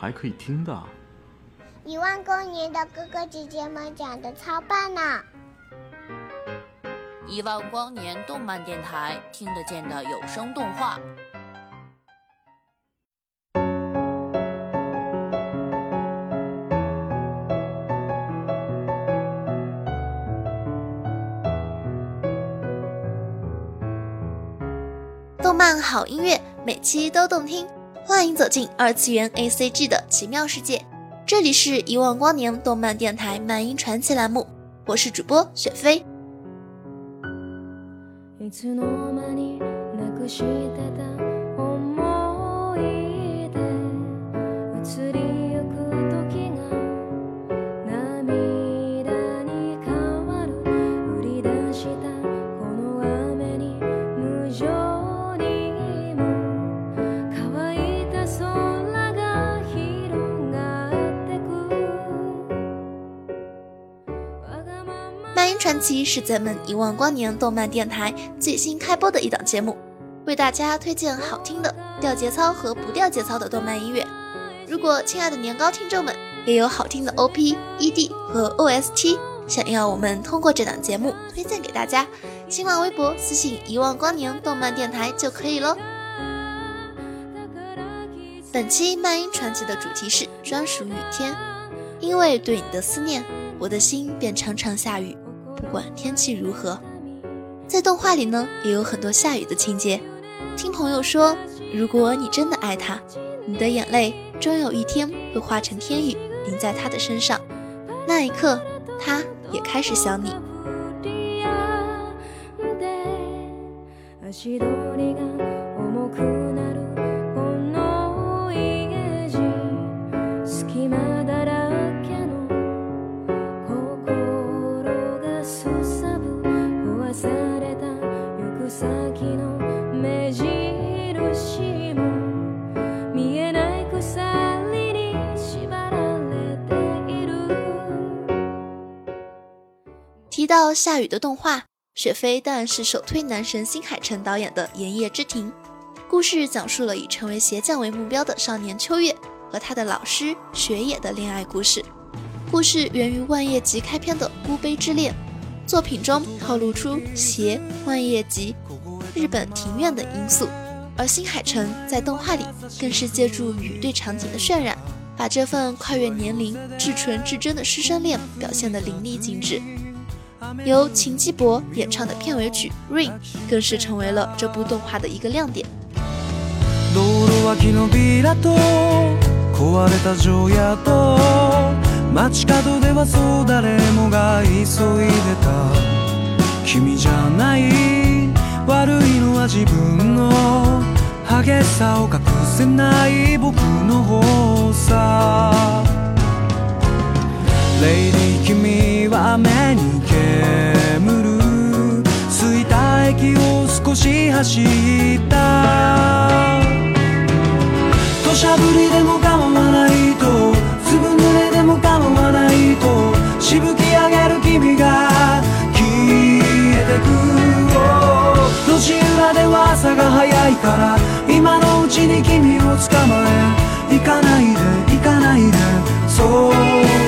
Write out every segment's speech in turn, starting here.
还可以听的，一万光年的哥哥姐姐们讲的超棒呢！一万光年动漫电台听得见的有声动画，动漫好音乐，每期都动听。欢迎走进二次元 A C G 的奇妙世界。这里是一万光年动漫电台漫音传奇栏目，我是主播雪飞。いつの間になくしてた思い 传奇是咱们遗忘光年动漫电台最新开播的一档节目，为大家推荐好听的掉节操和不掉节操的动漫音乐。如果亲爱的年糕听众们也有好听的 O P E D 和 O S T，想要我们通过这档节目推荐给大家，新浪微博私信遗忘光年动漫电台就可以喽。本期漫音传奇的主题是专属雨天，因为对你的思念，我的心便常常下雨。不管天气如何，在动画里呢，也有很多下雨的情节。听朋友说，如果你真的爱他，你的眼泪终有一天会化成天雨，淋在他的身上。那一刻，他也开始想你。足取りが重くなる 到下雨的动画，雪飞当然是首推男神新海诚导演的《炎夜之庭》。故事讲述了以成为鞋匠为目标的少年秋月和他的老师雪野的恋爱故事。故事源于《万叶集》开篇的孤悲之恋。作品中透露出邪、万叶集、日本庭院等因素，而新海诚在动画里更是借助雨对场景的渲染，把这份跨越年龄、至纯至真的师生恋表现得淋漓尽致。由秦基博演唱的片尾曲《Rain》更是成为了这部动画的一个亮点。道路脇のビラと壊れた城屋と街角ではそう誰もが急いでた君じゃない悪いのは自分の激しさを隠せない僕 し走った土砂降りでも構わないと粒濡れでも構わないとしぶき上げる君が消えてく路地裏では朝が早いから今のうちに君を捕まえ行かないで行かないでそう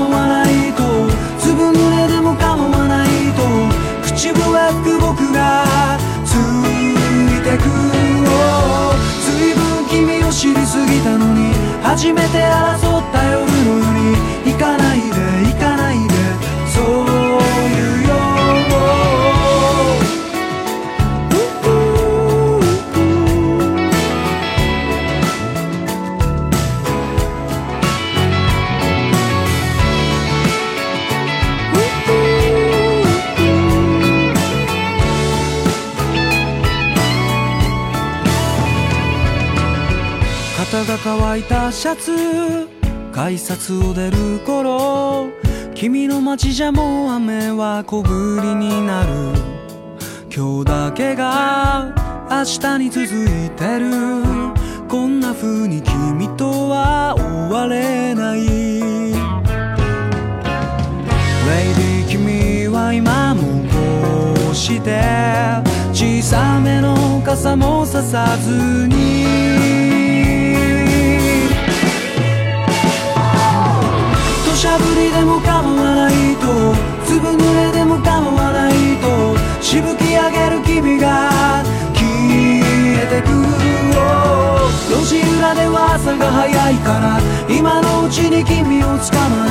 構わないとずぶ濡れでも構わないと口笛吹く僕がついてくずいぶん君を知りすぎたのに初めて争うたシャツ改札を出る頃君の街じゃもう雨は小降りになる今日だけが明日に続いてるこんな風に君とは終われない l イ d y 君は今もこうして小さめの傘もささずにゃぶりでも構わないと粒濡れでも構わないとしぶき上げる君が消えてく路地裏では朝が早いから今のうちに君を捕ま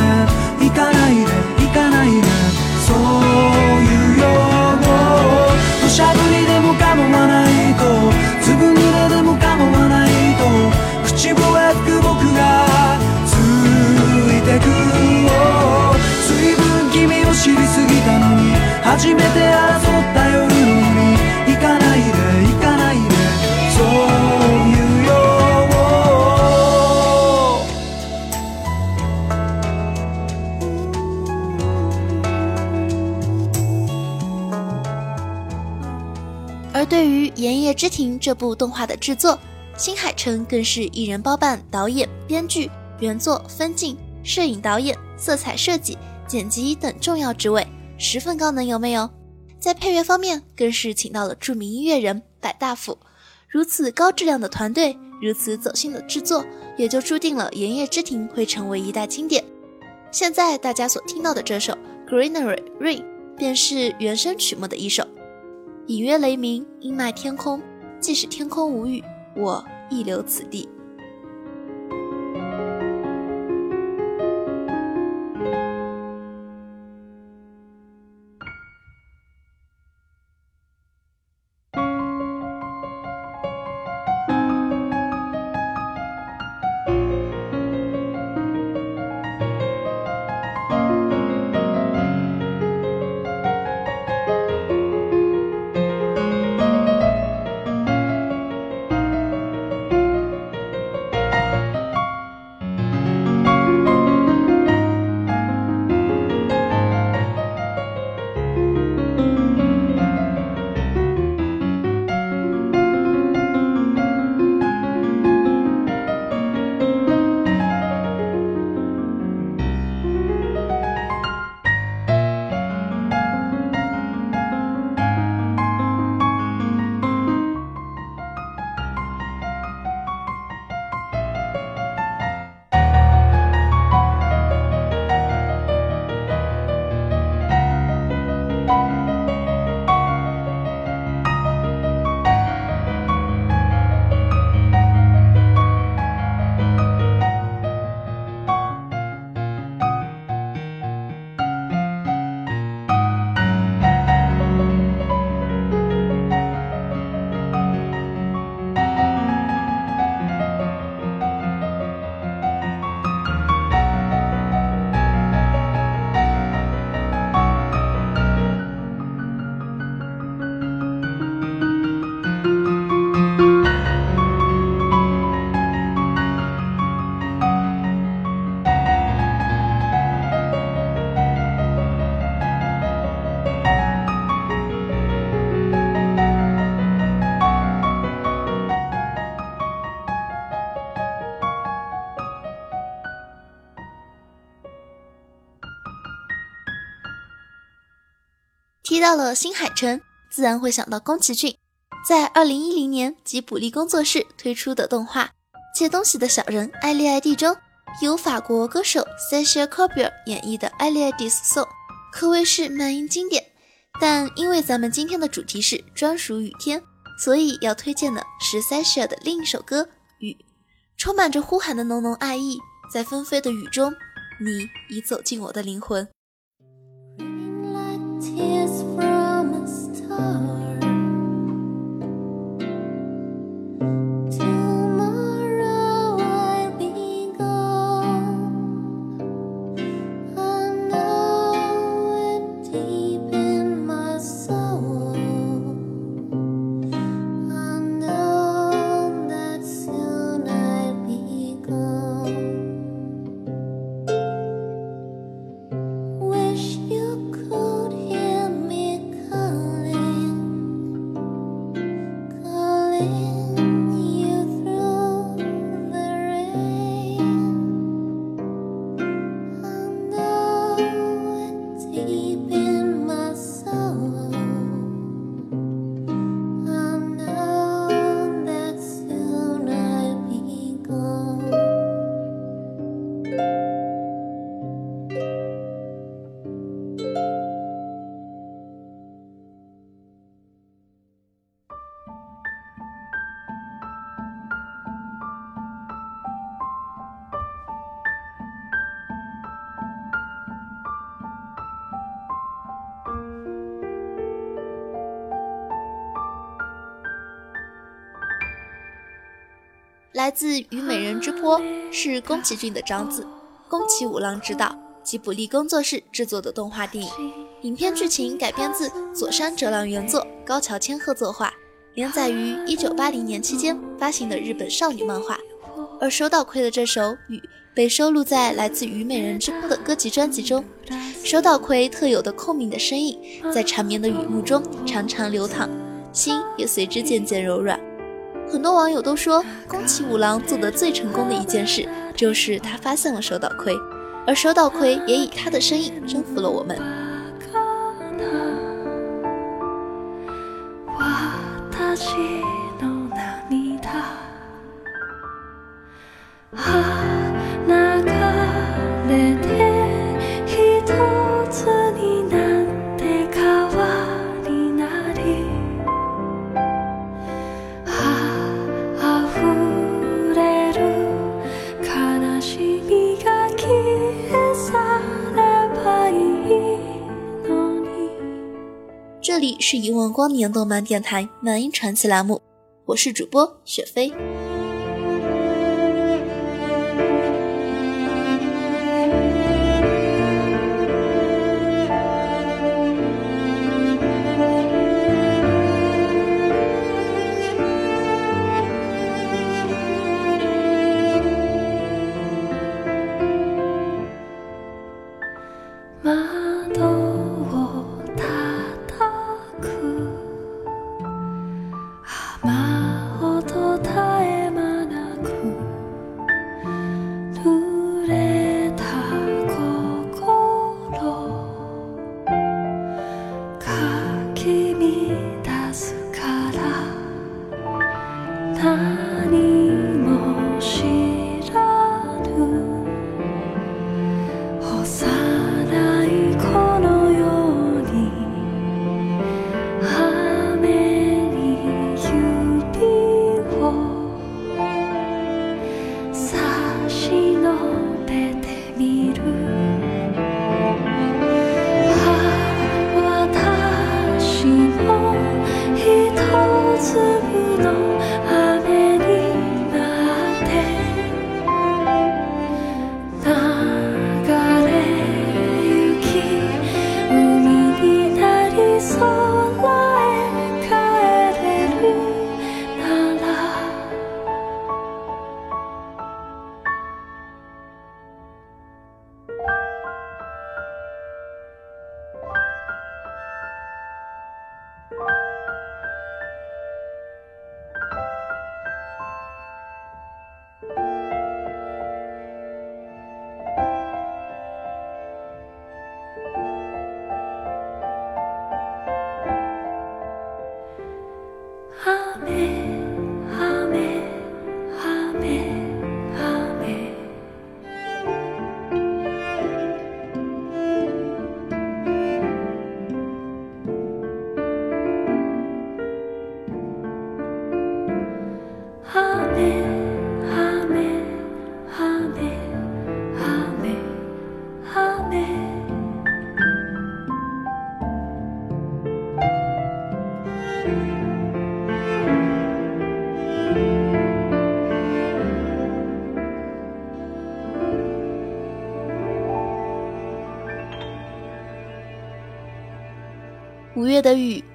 え行かないで行かないで这部动画的制作，新海诚更是一人包办导演、编剧、原作、分镜、摄影、导演、色彩设计、剪辑等重要职位，十分高能，有没有？在配乐方面，更是请到了著名音乐人百大辅。如此高质量的团队，如此走心的制作，也就注定了《炎夜之庭》会成为一代经典。现在大家所听到的这首《Greenery Rain》，便是原声曲目的一首，隐约雷鸣，阴霾天空。即使天空无雨，我亦留此地。提到了新海诚，自然会想到宫崎骏在二零一零年吉卜力工作室推出的动画《借东西的小人爱丽埃蒂》中，由法国歌手 Sasha Corbiere 演绎的《阿丽埃蒂 Song》，可谓是慢音经典。但因为咱们今天的主题是专属雨天，所以要推荐的是 Sasha 的另一首歌《雨》，充满着呼喊的浓浓爱意，在纷飞的雨中，你已走进我的灵魂。来自《虞美人之坡》是宫崎骏的长子，宫崎五郎执导，吉卜力工作室制作的动画电影。影片剧情改编自佐山哲郎原作、高桥千鹤作画，连载于1980年期间发行的日本少女漫画。而手岛葵的这首《雨》被收录在来自《虞美人之坡》的歌集专辑中。手岛葵特有的空明的声音，在缠绵的雨幕中常常流淌，心也随之渐渐柔软。很多网友都说，宫崎五郎做的最成功的一件事，就是他发现了手岛葵，而手岛葵也以他的身影征服了我们。这里是《一万光年》动漫电台漫音传奇栏目，我是主播雪飞。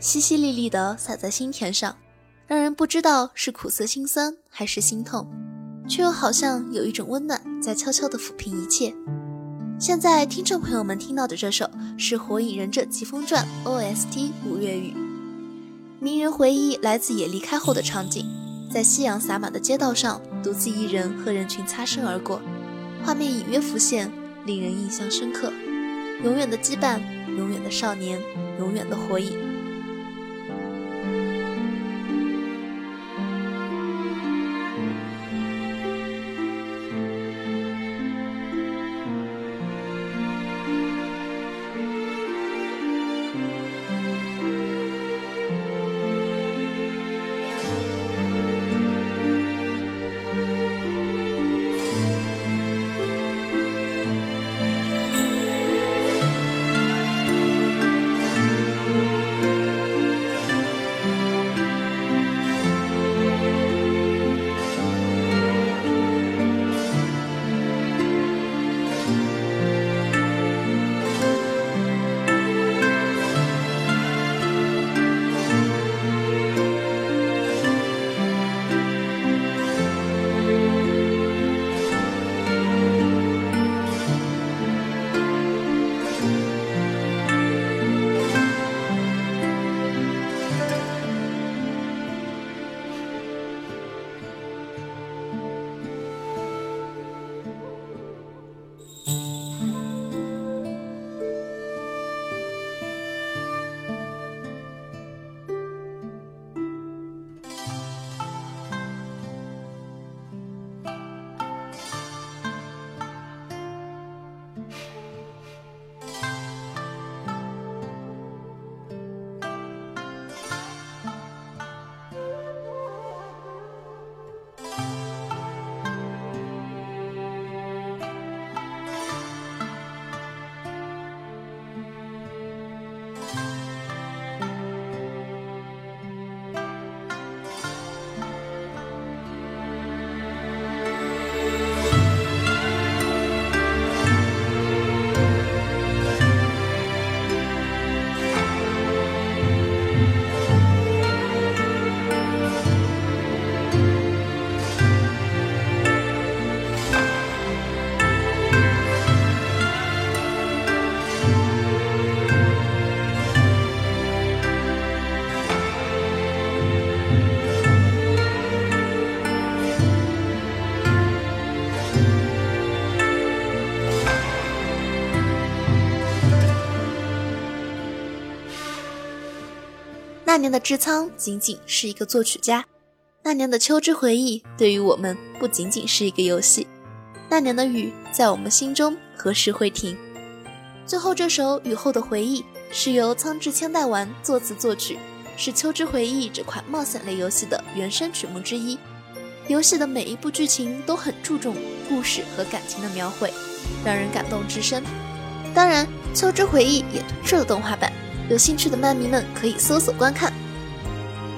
淅淅沥沥的洒在心田上，让人不知道是苦涩心酸还是心痛，却又好像有一种温暖在悄悄地抚平一切。现在听众朋友们听到的这首是《火影忍者疾风传》OST《五月雨》，鸣人回忆来自野离开后的场景，在夕阳洒满的街道上，独自一人和人群擦身而过，画面隐约浮现，令人印象深刻。永远的羁绊，永远的少年，永远的火影。年的志仓仅仅是一个作曲家，那年的秋之回忆对于我们不仅仅是一个游戏，那年的雨在我们心中何时会停？最后这首雨后的回忆是由仓志千代丸作词作曲，是秋之回忆这款冒险类游戏的原声曲目之一。游戏的每一部剧情都很注重故事和感情的描绘，让人感动至深。当然，秋之回忆也推出了动画版。有兴趣的漫迷们可以搜索观看。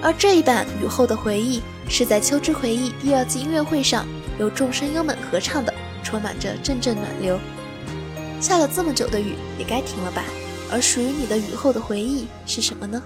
而这一版雨后的回忆是在秋之回忆第二季音乐会上由众声优们合唱的，充满着阵阵暖流。下了这么久的雨，也该停了吧？而属于你的雨后的回忆是什么呢？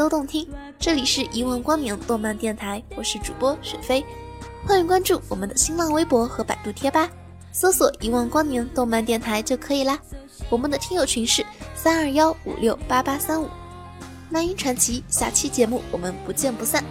都动听，这里是一问光年动漫电台，我是主播雪飞，欢迎关注我们的新浪微博和百度贴吧，搜索一问光年动漫电台就可以啦。我们的听友群是三二幺五六八八三五，漫音传奇，下期节目我们不见不散。